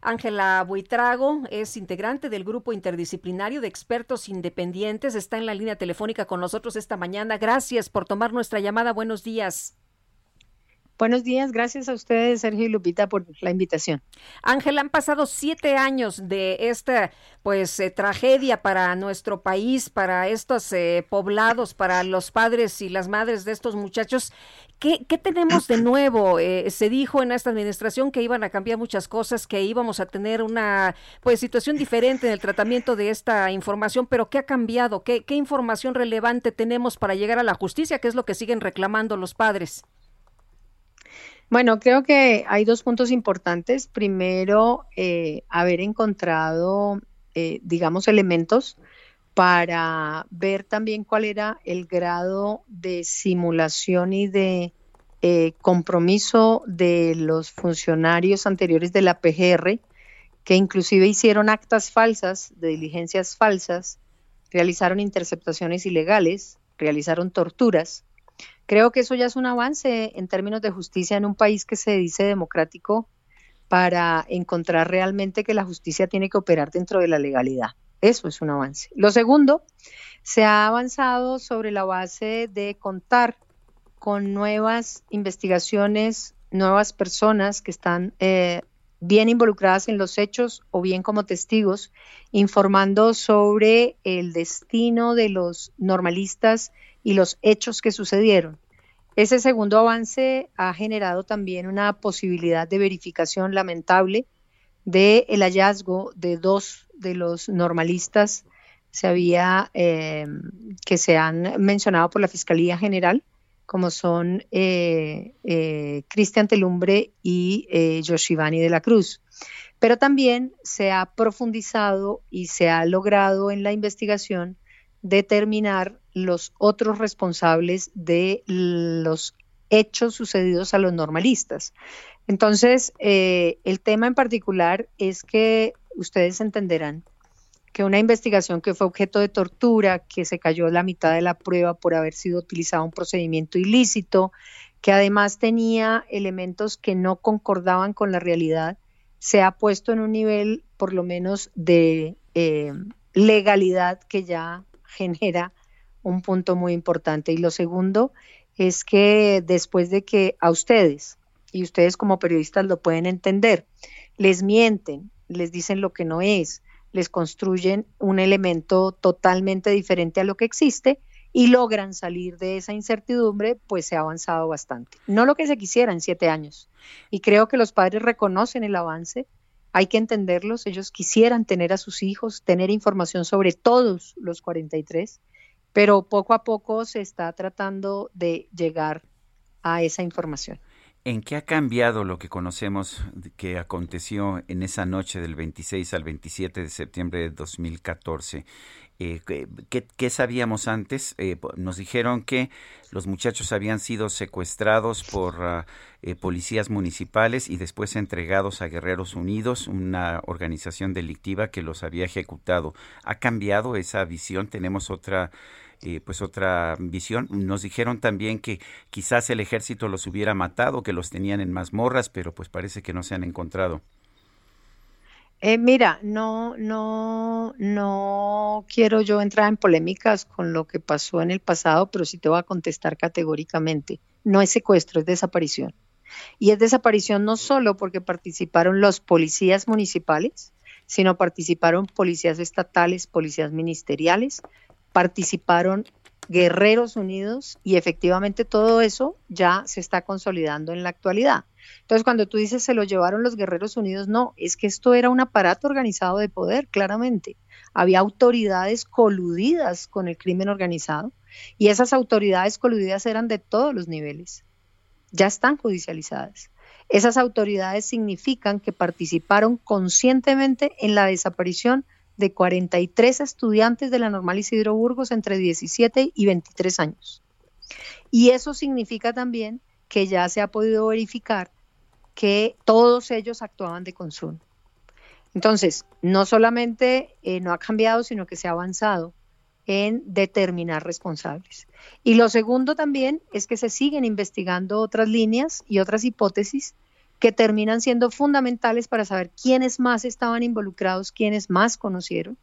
Ángela Buitrago es integrante del grupo interdisciplinario de expertos independientes. Está en la línea telefónica con nosotros esta mañana. Gracias por tomar nuestra llamada. Buenos días. Buenos días, gracias a ustedes, Sergio y Lupita, por la invitación. Ángela, han pasado siete años de esta, pues, eh, tragedia para nuestro país, para estos eh, poblados, para los padres y las madres de estos muchachos. ¿Qué, qué tenemos de nuevo? Eh, se dijo en esta administración que iban a cambiar muchas cosas, que íbamos a tener una, pues, situación diferente en el tratamiento de esta información, pero ¿qué ha cambiado? ¿Qué, qué información relevante tenemos para llegar a la justicia? ¿Qué es lo que siguen reclamando los padres? Bueno, creo que hay dos puntos importantes. Primero, eh, haber encontrado, eh, digamos, elementos para ver también cuál era el grado de simulación y de eh, compromiso de los funcionarios anteriores de la PGR, que inclusive hicieron actas falsas, de diligencias falsas, realizaron interceptaciones ilegales, realizaron torturas Creo que eso ya es un avance en términos de justicia en un país que se dice democrático para encontrar realmente que la justicia tiene que operar dentro de la legalidad. Eso es un avance. Lo segundo, se ha avanzado sobre la base de contar con nuevas investigaciones, nuevas personas que están eh, bien involucradas en los hechos o bien como testigos, informando sobre el destino de los normalistas y los hechos que sucedieron. Ese segundo avance ha generado también una posibilidad de verificación lamentable del el hallazgo de dos de los normalistas eh, que se han mencionado por la Fiscalía General, como son eh, eh, Cristian Telumbre y eh, de la Cruz. Pero también se ha profundizado y se ha logrado en la investigación determinar los otros responsables de los hechos sucedidos a los normalistas. Entonces, eh, el tema en particular es que ustedes entenderán que una investigación que fue objeto de tortura, que se cayó la mitad de la prueba por haber sido utilizado un procedimiento ilícito, que además tenía elementos que no concordaban con la realidad, se ha puesto en un nivel por lo menos de eh, legalidad que ya genera un punto muy importante. Y lo segundo es que después de que a ustedes, y ustedes como periodistas lo pueden entender, les mienten, les dicen lo que no es, les construyen un elemento totalmente diferente a lo que existe y logran salir de esa incertidumbre, pues se ha avanzado bastante. No lo que se quisiera en siete años. Y creo que los padres reconocen el avance, hay que entenderlos, ellos quisieran tener a sus hijos, tener información sobre todos los 43, pero poco a poco se está tratando de llegar a esa información. ¿En qué ha cambiado lo que conocemos que aconteció en esa noche del 26 al 27 de septiembre de 2014? Eh, ¿qué, sabíamos antes? Eh, nos dijeron que los muchachos habían sido secuestrados por ah, eh, policías municipales y después entregados a Guerreros Unidos, una organización delictiva que los había ejecutado. ¿Ha cambiado esa visión? ¿Tenemos otra eh, pues otra visión. Nos dijeron también que quizás el ejército los hubiera matado, que los tenían en mazmorras, pero pues parece que no se han encontrado. Eh, mira, no, no, no quiero yo entrar en polémicas con lo que pasó en el pasado, pero sí te voy a contestar categóricamente. No es secuestro, es desaparición. Y es desaparición no solo porque participaron los policías municipales, sino participaron policías estatales, policías ministeriales, participaron Guerreros Unidos y efectivamente todo eso ya se está consolidando en la actualidad. Entonces, cuando tú dices se lo llevaron los Guerreros Unidos, no, es que esto era un aparato organizado de poder, claramente. Había autoridades coludidas con el crimen organizado y esas autoridades coludidas eran de todos los niveles. Ya están judicializadas. Esas autoridades significan que participaron conscientemente en la desaparición de 43 estudiantes de la Normal Isidro Burgos entre 17 y 23 años. Y eso significa también que ya se ha podido verificar que todos ellos actuaban de consumo. Entonces, no solamente eh, no ha cambiado, sino que se ha avanzado en determinar responsables. Y lo segundo también es que se siguen investigando otras líneas y otras hipótesis que terminan siendo fundamentales para saber quiénes más estaban involucrados, quiénes más conocieron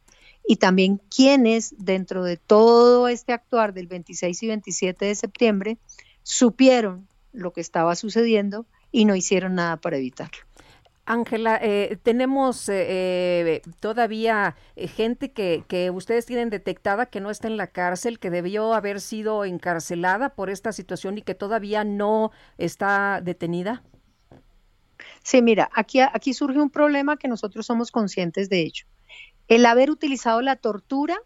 y también quiénes dentro de todo este actuar del 26 y 27 de septiembre supieron lo que estaba sucediendo y no hicieron nada para evitarlo. Ángela, eh, tenemos eh, eh, todavía gente que, que, ustedes tienen detectada que no está en la cárcel, que debió haber sido encarcelada por esta situación y que todavía no está detenida. Sí, mira, aquí, aquí surge un problema que nosotros somos conscientes de ello. El haber utilizado la tortura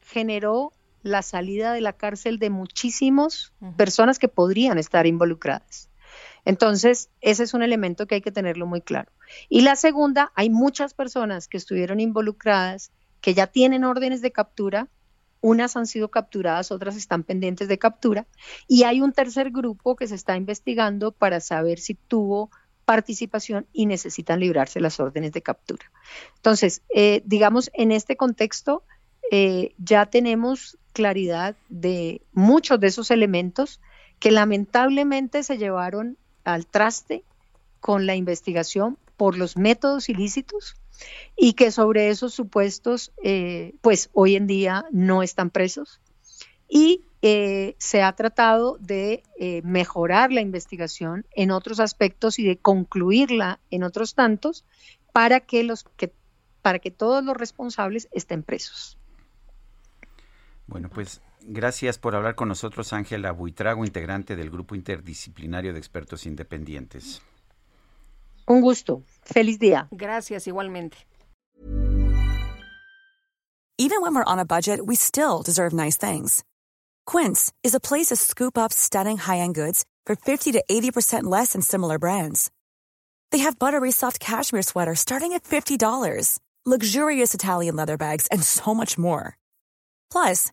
generó la salida de la cárcel de muchísimas personas que podrían estar involucradas. Entonces, ese es un elemento que hay que tenerlo muy claro. Y la segunda, hay muchas personas que estuvieron involucradas, que ya tienen órdenes de captura, unas han sido capturadas, otras están pendientes de captura, y hay un tercer grupo que se está investigando para saber si tuvo participación y necesitan librarse las órdenes de captura. Entonces, eh, digamos, en este contexto eh, ya tenemos claridad de muchos de esos elementos que lamentablemente se llevaron al traste con la investigación por los métodos ilícitos y que sobre esos supuestos, eh, pues hoy en día no están presos. Y eh, se ha tratado de eh, mejorar la investigación en otros aspectos y de concluirla en otros tantos para que, los, que, para que todos los responsables estén presos. Bueno, pues Gracias por hablar con nosotros, Ángela Buitrago, integrante del Grupo Interdisciplinario de Expertos Independientes. Un gusto. Feliz día. Gracias, igualmente. Even when we're on a budget, we still deserve nice things. Quince is a place to scoop up stunning high-end goods for 50 to 80% less than similar brands. They have buttery soft cashmere sweaters starting at $50, luxurious Italian leather bags, and so much more. Plus,